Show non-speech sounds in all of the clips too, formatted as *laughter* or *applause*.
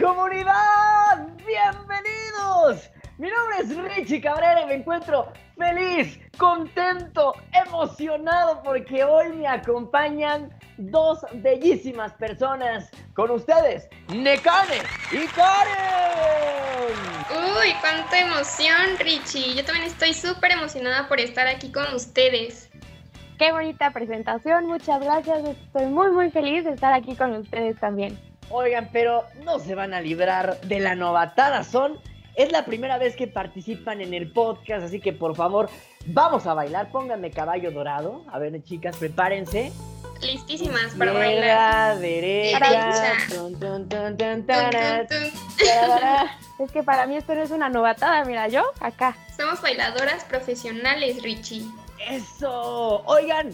comunidad! ¡Bienvenidos! Mi nombre es Richie Cabrera y me encuentro feliz, contento, emocionado porque hoy me acompañan dos bellísimas personas con ustedes, Nekane y Karen. Uy, cuánta emoción, Richie. Yo también estoy súper emocionada por estar aquí con ustedes. Qué bonita presentación, muchas gracias. Estoy muy, muy feliz de estar aquí con ustedes también. Oigan, pero no se van a librar de la novatada son. Es la primera vez que participan en el podcast, así que por favor, vamos a bailar. Pónganme caballo dorado. A ver, chicas, prepárense. Listísimas para bailar. derecha. Es que para mí esto no es una novatada, mira, yo acá. Somos bailadoras profesionales, Richie. Eso. Oigan,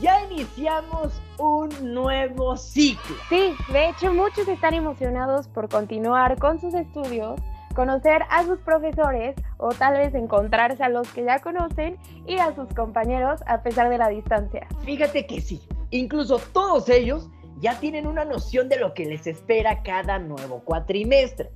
ya iniciamos un nuevo ciclo. Sí, de hecho muchos están emocionados por continuar con sus estudios, conocer a sus profesores o tal vez encontrarse a los que ya conocen y a sus compañeros a pesar de la distancia. Fíjate que sí, incluso todos ellos ya tienen una noción de lo que les espera cada nuevo cuatrimestre.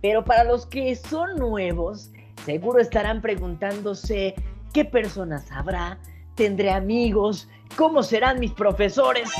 Pero para los que son nuevos, seguro estarán preguntándose qué personas habrá, tendré amigos, cómo serán mis profesores.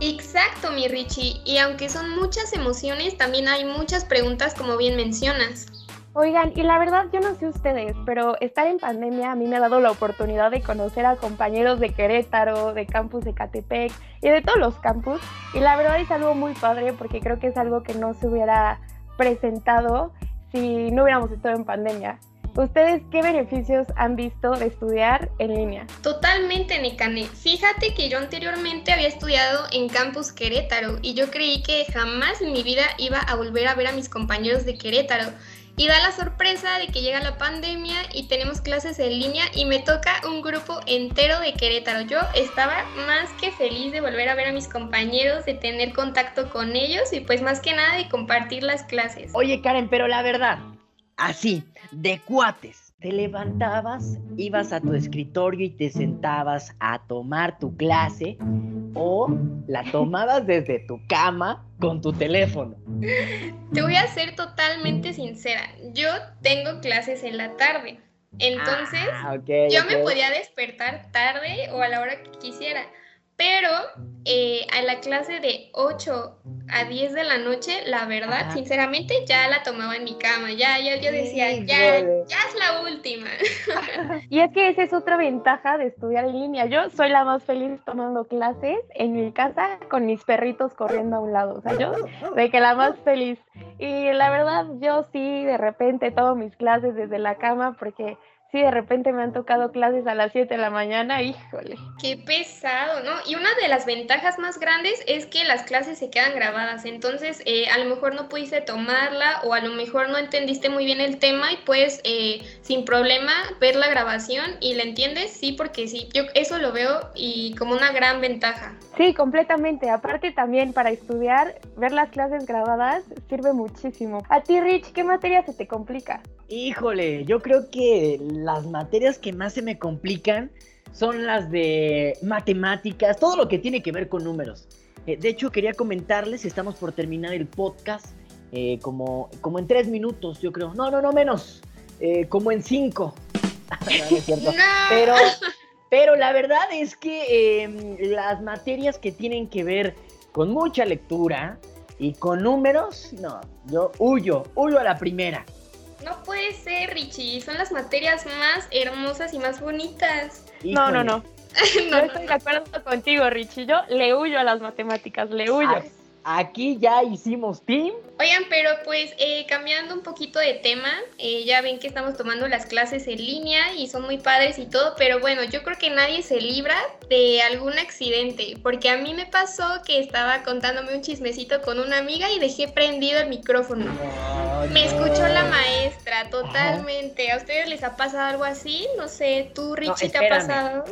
Exacto, mi Richie. Y aunque son muchas emociones, también hay muchas preguntas como bien mencionas. Oigan, y la verdad yo no sé ustedes, pero estar en pandemia a mí me ha dado la oportunidad de conocer a compañeros de Querétaro, de campus de Catepec y de todos los campus. Y la verdad es algo muy padre porque creo que es algo que no se hubiera presentado si no hubiéramos estado en pandemia. ¿Ustedes qué beneficios han visto de estudiar en línea? Totalmente, Nekane. Fíjate que yo anteriormente había estudiado en Campus Querétaro y yo creí que jamás en mi vida iba a volver a ver a mis compañeros de Querétaro. Y da la sorpresa de que llega la pandemia y tenemos clases en línea y me toca un grupo entero de Querétaro. Yo estaba más que feliz de volver a ver a mis compañeros, de tener contacto con ellos y pues más que nada de compartir las clases. Oye, Karen, pero la verdad, así, de cuates. Te levantabas, ibas a tu escritorio y te sentabas a tomar tu clase o la tomabas desde tu cama con tu teléfono. Te voy a ser totalmente sincera. Yo tengo clases en la tarde. Entonces, Ah, yo me podía despertar tarde o a la hora que quisiera. Pero eh, a la clase de 8 a 10 de la noche, la verdad, Ajá. sinceramente, ya la tomaba en mi cama. Ya, ya, yo decía, ya, ya es la última. *laughs* Y es que esa es otra ventaja de estudiar en línea. Yo soy la más feliz tomando clases en mi casa con mis perritos corriendo a un lado. O sea, yo de que la más feliz. Y la verdad, yo sí de repente tomo mis clases desde la cama porque sí de repente me han tocado clases a las 7 de la mañana, híjole. Qué pesado, ¿no? Y una de las ventajas más grandes es que las clases se quedan grabadas, entonces eh, a lo mejor no pudiste tomarla o a lo mejor no entendiste muy bien el tema y puedes eh, sin problema ver la grabación y la entiendes, sí, porque sí, yo eso lo veo y como una gran ventaja. Sí, completamente. Aparte también para estudiar, ver las clases grabadas sirve muchísimo. A ti, Rich, ¿qué materia se te complica? Híjole, yo creo que las materias que más se me complican son las de matemáticas, todo lo que tiene que ver con números. Eh, de hecho, quería comentarles, estamos por terminar el podcast eh, como, como en tres minutos, yo creo. No, no, no menos, eh, como en cinco. *laughs* No, no es cierto. *laughs* No. Pero, pero la verdad es que eh, las materias que tienen que ver con mucha lectura y con números, no, yo huyo, huyo a la primera. No puede ser, Richie, son las materias más hermosas y más bonitas. No, no, no. *laughs* No, Yo estoy no. de acuerdo contigo, Richie. Yo le huyo a las matemáticas, le huyo. Aquí ya hicimos team. Oigan, pero pues eh, cambiando un poquito de tema, eh, ya ven que estamos tomando las clases en línea y son muy padres y todo, pero bueno, yo creo que nadie se libra de algún accidente, porque a mí me pasó que estaba contándome un chismecito con una amiga y dejé prendido el micrófono. Me escuchó la maestra, totalmente. ¿A ustedes les ha pasado algo así? No sé, ¿tú, Richie, te ha pasado?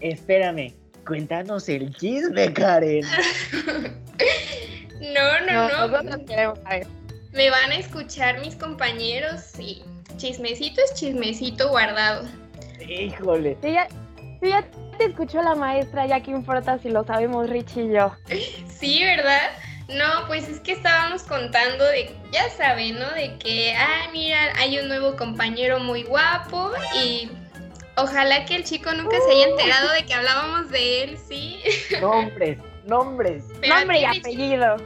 Espérame, cuéntanos el chisme, Karen. *laughs* No, no, no. nosotros queremos. Me van a escuchar mis compañeros y chismecito es chismecito guardado. Híjole. Si ya, si ya te escuchó la maestra, ya qué importa si lo sabemos Richie y yo. *laughs* Sí, ¿verdad? No, pues es que estábamos contando de, ya saben, ¿no? De que, ah, mira, hay un nuevo compañero muy guapo y ojalá que el chico nunca se haya enterado de que hablábamos de él, ¿sí? Nombres, nombres. Nombre y apellido.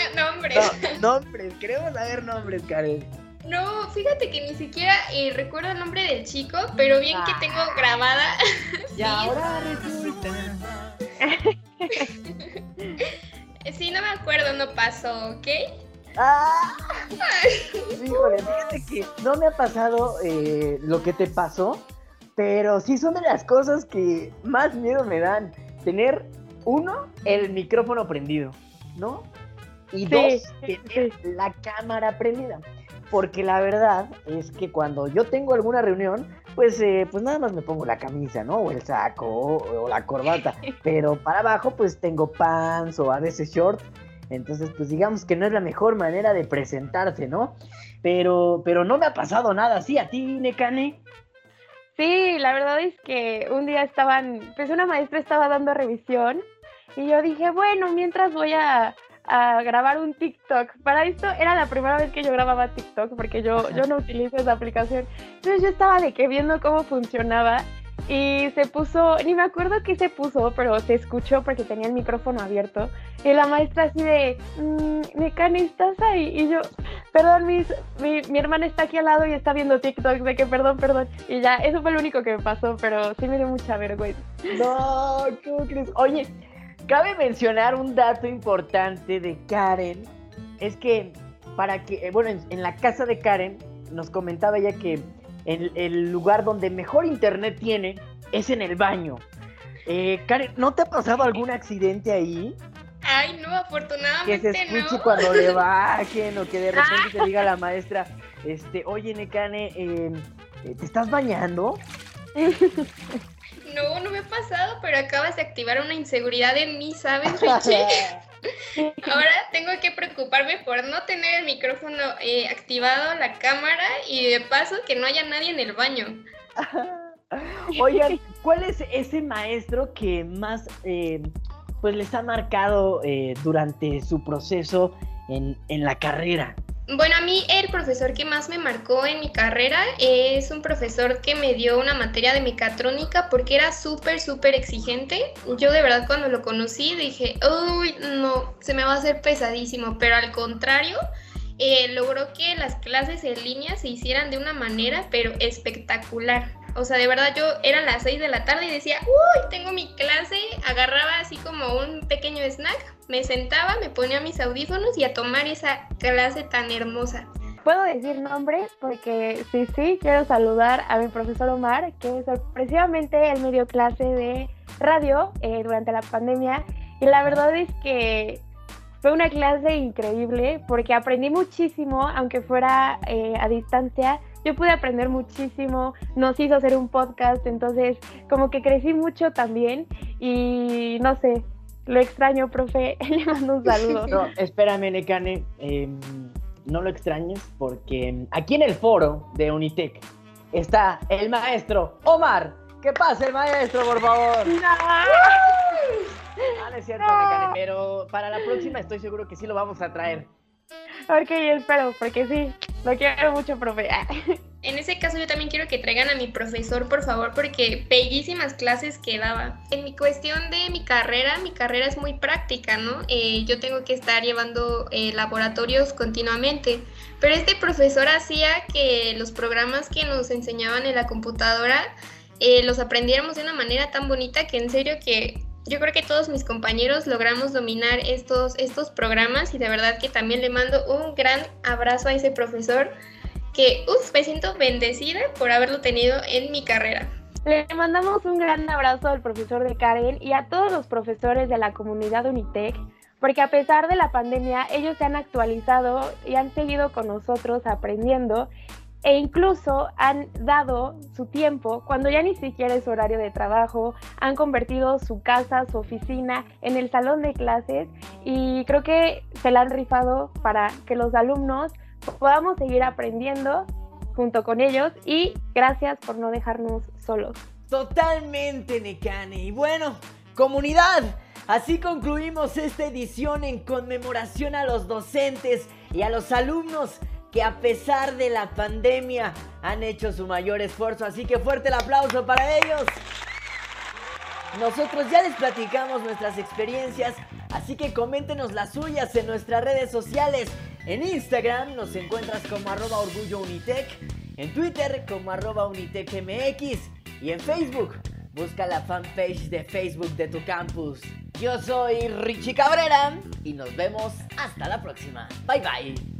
Ah, *laughs* nombres. No, nombres, queremos saber nombres, Karen. No, fíjate que ni siquiera eh, recuerdo el nombre del chico, pero bien que tengo grabada. *laughs* Y sí, ahora resulta. *laughs* sí, no me acuerdo, no pasó, ¿ok? ¡Ah! Híjole, fíjate que no me ha pasado eh, lo que te pasó, pero sí son de las cosas que más miedo me dan. Tener, uno, el micrófono prendido, ¿no? Y Sí, dos, sí, tener la cámara prendida. Porque la verdad es que cuando yo tengo alguna reunión, pues, eh, pues nada más me pongo la camisa, ¿no? O el saco, o, o la corbata. *laughs* Pero para abajo, pues tengo pants o a veces short. Entonces, pues digamos que no es la mejor manera de presentarse, ¿no? Pero, pero no me ha pasado nada así. ¿A ti, Necane? Sí, la verdad es que un día estaban, pues una maestra estaba dando revisión y yo dije, bueno, mientras voy a, a grabar un TikTok. Para esto era la primera vez que yo grababa TikTok porque yo, yo no utilizo esa aplicación. Entonces yo estaba de que viendo cómo funcionaba y se puso, ni me acuerdo qué se puso, pero se escuchó porque tenía el micrófono abierto. Y la maestra así de, mmm, Necane, ¿estás ahí? Y yo, perdón, mis, mi, mi hermana está aquí al lado y está viendo TikTok, de que perdón, perdón. Y ya, eso fue lo único que me pasó, pero sí me dio mucha vergüenza. No, ¿cómo crees? Oye, cabe mencionar un dato importante de Karen. Es que, para que, eh, bueno, en, en la casa de Karen nos comentaba ella que el, el lugar donde mejor internet tiene es en el baño. Eh, Karen, ¿no te ha pasado algún accidente ahí? Ay, no, Que afortunadamente se escuche no. cuando le bajen o que de *laughs* repente te diga la maestra, este, oye, Necane, eh, eh, ¿te estás bañando? *laughs* No, no me ha pasado, pero acabas de activar una inseguridad en mí, ¿sabes, *laughs* Richie? Ahora tengo que preocuparme por no tener el micrófono eh, activado, la cámara y de paso que no haya nadie en el baño. *laughs* Oigan, ¿cuál es ese maestro que más eh, pues les ha marcado eh, durante su proceso en, en la carrera? Bueno, a mí el profesor que más me marcó en mi carrera es un profesor que me dio una materia de mecatrónica porque era súper, súper exigente. Yo de verdad cuando lo conocí dije, uy, no, se me va a hacer pesadísimo, pero al contrario, eh, logró que las clases en línea se hicieran de una manera, pero espectacular. O sea, de verdad yo era las 6 de la tarde y decía, uy, tengo mi clase, agarraba así como un pequeño snack, me sentaba, me ponía mis audífonos y a tomar esa clase tan hermosa. Puedo decir nombres porque sí, sí, quiero saludar a mi profesor Omar, que sorpresivamente él me dio clase de radio eh, durante la pandemia y la verdad es que fue una clase increíble porque aprendí muchísimo, aunque fuera eh, a distancia. Yo pude aprender muchísimo, nos hizo hacer un podcast, entonces como que crecí mucho también y no sé, lo extraño, profe, *laughs* le mando un saludo. No, espérame, Necane, eh, no lo extrañes porque aquí en el foro de Unitec está el maestro Omar. ¿Qué pasa, el maestro, por favor? Ah, no es cierto, Necane, pero para la próxima estoy seguro que sí lo vamos a traer. Ok, espero, porque sí, lo quiero mucho, profe. *laughs* En ese caso yo también quiero que traigan a mi profesor, por favor, porque bellísimas clases que daba. En mi cuestión de mi carrera, mi carrera es muy práctica, ¿no? Eh, yo tengo que estar llevando eh, laboratorios continuamente, pero este profesor hacía que los programas que nos enseñaban en la computadora eh, los aprendiéramos de una manera tan bonita que en serio que yo creo que todos mis compañeros logramos dominar estos, estos programas y de verdad que también le mando un gran abrazo a ese profesor que, uff, me siento bendecida por haberlo tenido en mi carrera. Le mandamos un gran abrazo al profesor de Karen y a todos los profesores de la comunidad Unitec, porque a pesar de la pandemia, ellos se han actualizado y han seguido con nosotros aprendiendo e incluso han dado su tiempo cuando ya ni siquiera es horario de trabajo, han convertido su casa, su oficina en el salón de clases y creo que se la han rifado para que los alumnos podamos seguir aprendiendo junto con ellos y gracias por no dejarnos solos. Totalmente, Necane. Y bueno, comunidad, Así concluimos esta edición en conmemoración a los docentes y a los alumnos que a pesar de la pandemia han hecho su mayor esfuerzo. Así que fuerte el aplauso para ellos. Nosotros ya les platicamos nuestras experiencias, así que coméntenos las suyas en nuestras redes sociales. En Instagram nos encuentras como arroba orgullo Unitec, en Twitter como arroba UnitecMX y en Facebook busca la fanpage de Facebook de tu campus. Yo soy Richie Cabrera y nos vemos hasta la próxima. Bye bye.